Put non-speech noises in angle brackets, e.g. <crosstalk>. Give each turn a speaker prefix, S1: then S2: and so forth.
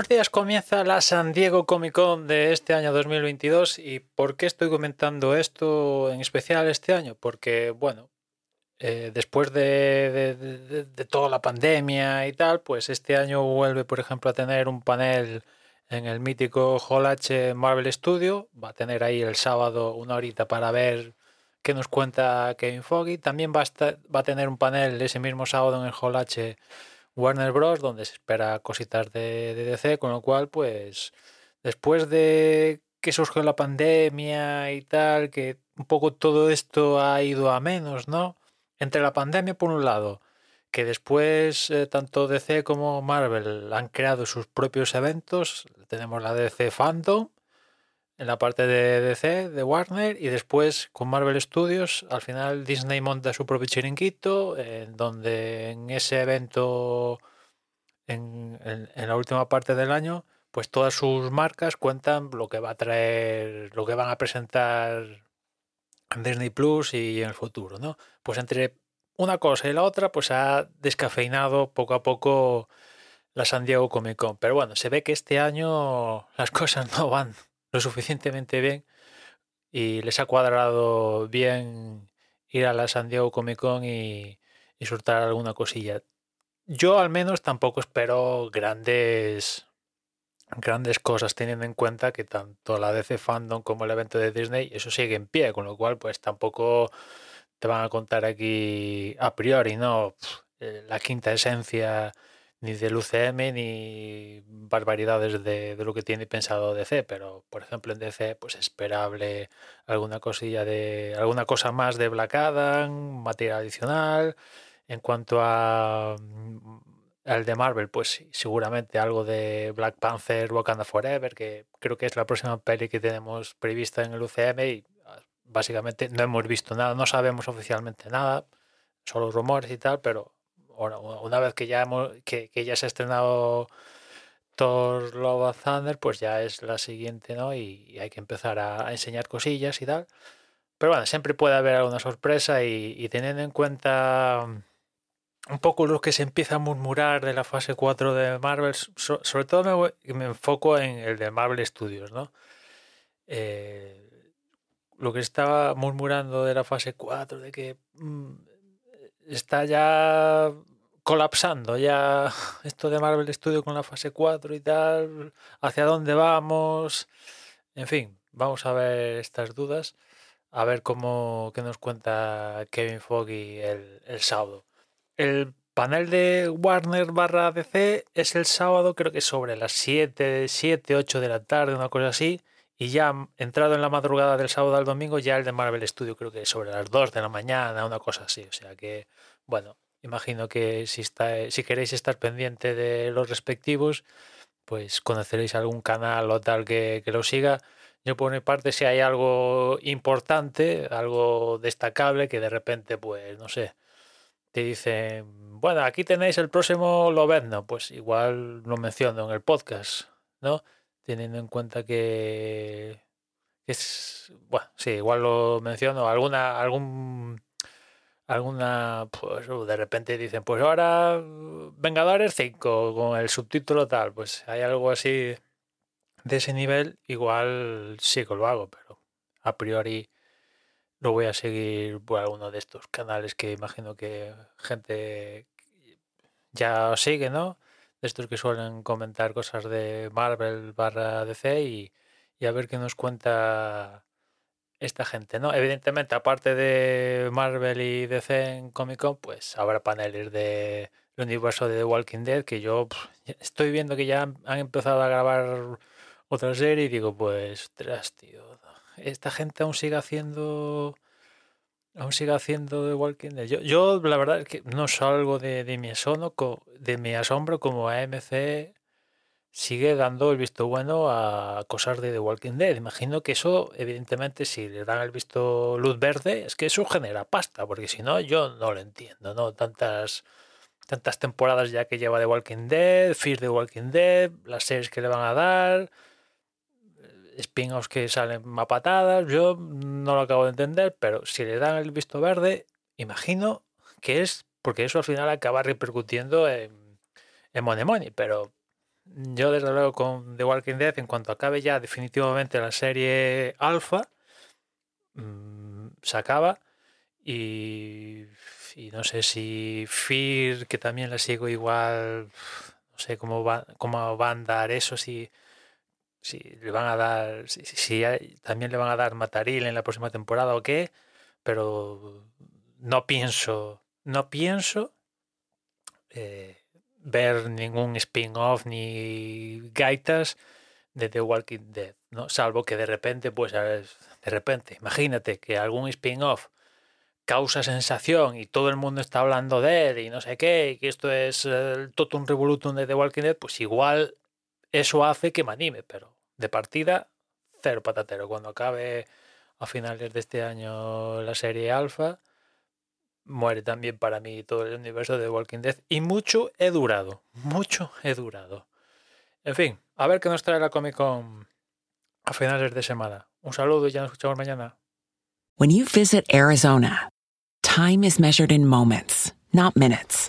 S1: unos días comienza la San Diego Comic Con de este año 2022 y ¿por qué estoy comentando esto en especial este año? Porque, bueno, eh, después de, de- toda la pandemia y tal, pues este año vuelve, por ejemplo, a tener un panel en el mítico Hall H Marvel Studio. Va a tener ahí el sábado una horita para ver qué nos cuenta Kevin Foggy. También va a, estar- va a tener un panel ese mismo sábado en el Hall H Warner Bros. donde se espera cositas de, de DC, con lo cual, pues, después de que surgió la pandemia y tal, que un poco todo esto ha ido a menos, ¿no? Entre la pandemia, por un lado, que después eh, tanto DC como Marvel han creado sus propios eventos. Tenemos la DC Fandom en la parte de DC, de Warner, y después con Marvel Studios, al final Disney monta su propio chiringuito, en donde en ese evento, en, en- en la última parte del año, pues todas sus marcas cuentan lo que va a traer, lo que van a presentar en Disney Plus y en el futuro, ¿no? Pues entre una cosa y la otra, pues ha descafeinado poco a poco la San Diego Comic Con. Pero bueno, se ve que este año las <laughs> cosas no van lo suficientemente bien y les ha cuadrado bien ir a la San Diego Comic Con y, y soltar alguna cosilla. Yo al menos tampoco espero grandes grandes cosas teniendo en cuenta que tanto la DC Fandom como el evento de Disney eso sigue en pie, con lo cual pues tampoco te van a contar aquí a priori, ¿no? Eh, la quinta esencia ni del UCM ni barbaridades de, de lo que tiene pensado DC, pero por ejemplo en DC pues esperable alguna cosilla de alguna cosa más de Black Adam, material adicional. En cuanto a mm, al de Marvel, pues seguramente algo de Black Panther, Wakanda Forever, que creo que es la próxima peli que tenemos prevista en el UCM y ah, básicamente no hemos visto nada, no sabemos oficialmente nada, solo rumores y tal, pero una vez que ya hemos, que, ya se ha estrenado Thor Love and Thunder, pues ya es la siguiente, ¿no? Y, y hay que empezar a, enseñar cosillas y tal. Pero bueno, siempre puede haber alguna sorpresa y, y teniendo en cuenta un poco lo que se empieza a murmurar de la fase 4 de Marvel, so- sobre todo me, me enfoco en el de Marvel Studios, ¿no? Eh, lo que estaba murmurando de la fase 4, de que mm, está ya colapsando ya <laughs> esto de Marvel Studios con la fase 4 y tal, hacia dónde vamos, en fin, vamos a ver estas dudas, a ver cómo qué nos cuenta Kevin Foggy el, el sábado. El panel de Warner barra DC es el sábado, creo que sobre las 7, 7, 8 de la tarde, una cosa así. Y ya entrado en la madrugada del sábado al domingo, ya el de Marvel Studio, creo que sobre las 2 de la mañana, una cosa así. O sea que, bueno, imagino que si, está, si queréis estar pendiente de los respectivos, pues conoceréis algún canal o tal que, que lo siga. Yo por mi parte, si hay algo importante, algo destacable, que de repente, pues, no sé, te dicen, bueno, aquí tenéis el próximo Lobezno, pues igual lo menciono en el podcast, ¿no? Teniendo en cuenta que, es, bueno, sí, igual lo menciono, alguna, algún, alguna, pues de repente dicen, pues ahora Vengadores 5 con el subtítulo tal, pues hay algo así de ese nivel, igual sí que lo hago, pero a priori no voy a seguir por alguno de estos canales que imagino que gente ya sigue, ¿no? De estos que suelen comentar cosas de Marvel barra DC y, y a ver qué nos cuenta esta gente, ¿no? Evidentemente, aparte de Marvel y DC en Comic Con, pues habrá paneles de universo de The Walking Dead que yo estoy viendo que ya han empezado a grabar otra serie y digo, pues, tras, tío, esta gente aún sigue haciendo aún sigue haciendo The Walking Dead. Yo, yo la verdad es que no salgo de, mi asombro, de mi asombro como AMC sigue dando el visto bueno a cosas de The Walking Dead. Imagino que eso, evidentemente, si le dan el visto luz verde, es que eso genera pasta, porque si no, yo no lo entiendo, ¿no? Tantas, tantas temporadas ya que lleva The Walking Dead, Fear The Walking Dead, las series que le van a dar, spin-offs que salen a patadas, yo no lo acabo de entender, pero si le dan el visto verde, imagino que es porque eso al final acaba repercutiendo en, en Money Money, pero yo desde luego con The Walking Dead, en cuanto acabe ya definitivamente la serie alfa, mm, se acaba y, no sé si Fear, que también la sigo igual, no sé cómo va, cómo va a andar eso, si, si le van a dar, si, también le van a dar Mataril en la próxima temporada o qué, pero no pienso, no pienso eh, ver ningún spin-off ni gaitas de The Walking Dead, ¿no? Salvo que de repente, pues de repente, imagínate que algún spin-off causa sensación y todo el mundo está hablando de él y no sé qué, y que esto es el totum revolutum de The Walking Dead, pues igual eso hace que me anime, pero de partida, cero patatero. Cuando acabe a finales de este año la serie Alpha, muere también para mí todo el universo de Walking Dead. Y mucho he durado, mucho he durado. En fin, a ver qué nos trae la Comic Con a finales de semana. Un saludo y ya nos escuchamos mañana.
S2: When you visit Arizona, time is measured in moments, not minutes.